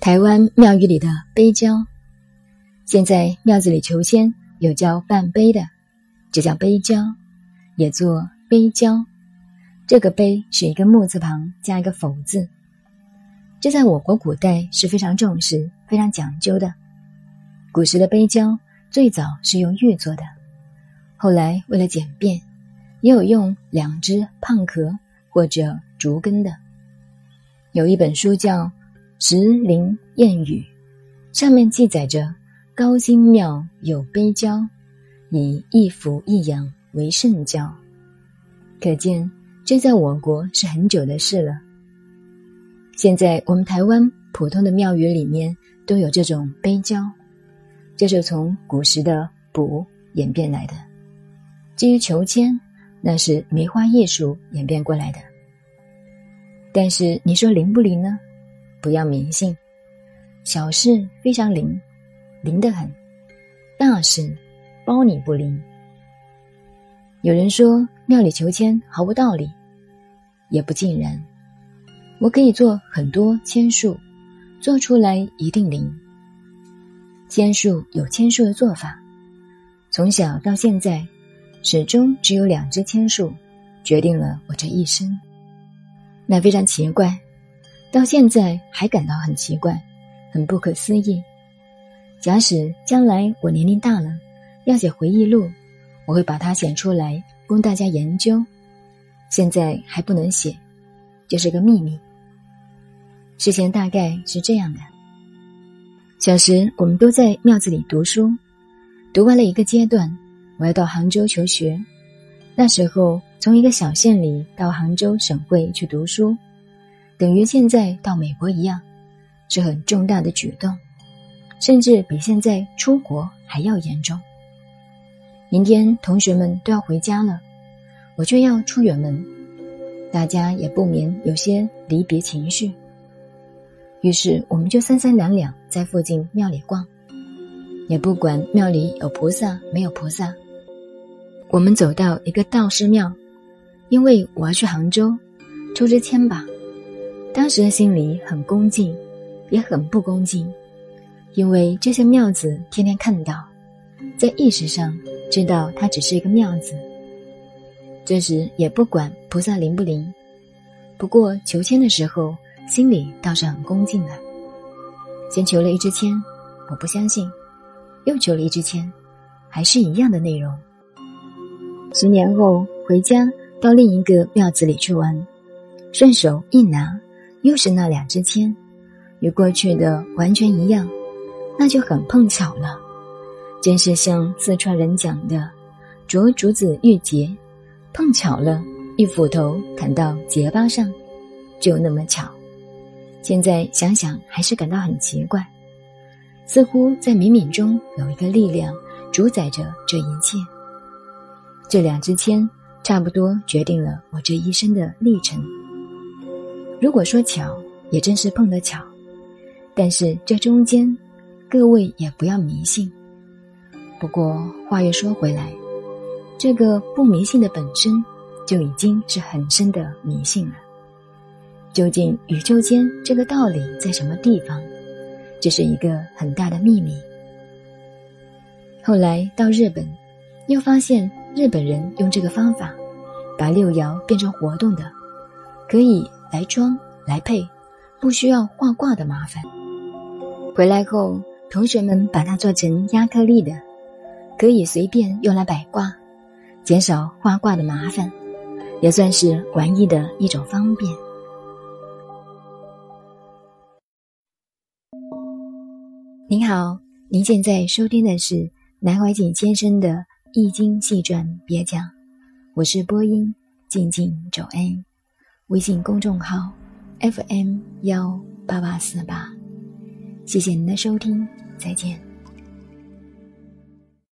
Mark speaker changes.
Speaker 1: 台湾庙宇里的杯胶，现在庙子里求签有叫半杯的，这叫杯胶，也做杯胶。这个碑是一个木字旁加一个否字，这在我国古代是非常重视、非常讲究的。古时的杯胶最早是用玉做的，后来为了简便，也有用两只蚌壳或者竹根的。有一本书叫。石林谚语上面记载着：高辛庙有碑交，以一俯一仰为圣教。可见这在我国是很久的事了。现在我们台湾普通的庙宇里面都有这种碑交，这是从古时的卜演变来的。至于求签，那是梅花艺术演变过来的。但是你说灵不灵呢？不要迷信，小事非常灵，灵得很；大事包你不灵。有人说庙里求签毫无道理，也不尽然。我可以做很多签术，做出来一定灵。签术有签术的做法，从小到现在，始终只有两只签术，决定了我这一生。那非常奇怪。到现在还感到很奇怪，很不可思议。假使将来我年龄大了，要写回忆录，我会把它写出来供大家研究。现在还不能写，这是个秘密。事情大概是这样的：小时我们都在庙子里读书，读完了一个阶段，我要到杭州求学。那时候从一个小县里到杭州省会去读书。等于现在到美国一样，是很重大的举动，甚至比现在出国还要严重。明天同学们都要回家了，我却要出远门，大家也不免有些离别情绪。于是我们就三三两两在附近庙里逛，也不管庙里有菩萨没有菩萨。我们走到一个道士庙，因为我要去杭州，抽支签吧。当时的心里很恭敬，也很不恭敬，因为这些庙子天天看到，在意识上知道它只是一个庙子。这时也不管菩萨灵不灵，不过求签的时候心里倒是很恭敬的。先求了一支签，我不相信；又求了一支签，还是一样的内容。十年后回家到另一个庙子里去玩，顺手一拿。又是那两支签，与过去的完全一样，那就很碰巧了。真是像四川人讲的“着竹子遇结”，碰巧了，一斧头砍到结疤上，就那么巧。现在想想，还是感到很奇怪，似乎在冥冥中有一个力量主宰着这一切。这两支签差不多决定了我这一生的历程。如果说巧，也真是碰得巧，但是这中间，各位也不要迷信。不过话又说回来，这个不迷信的本身就已经是很深的迷信了。究竟宇宙间这个道理在什么地方？这是一个很大的秘密。后来到日本，又发现日本人用这个方法，把六爻变成活动的，可以。来装来配，不需要画卦的麻烦。回来后，同学们把它做成亚克力的，可以随便用来摆卦，减少画卦的麻烦，也算是玩意的一种方便。您好，您现在收听的是南怀瑾先生的《易经细传》别讲，我是播音静静走恩。微信公众号：FM 幺八八四八，谢谢您的收听，再见。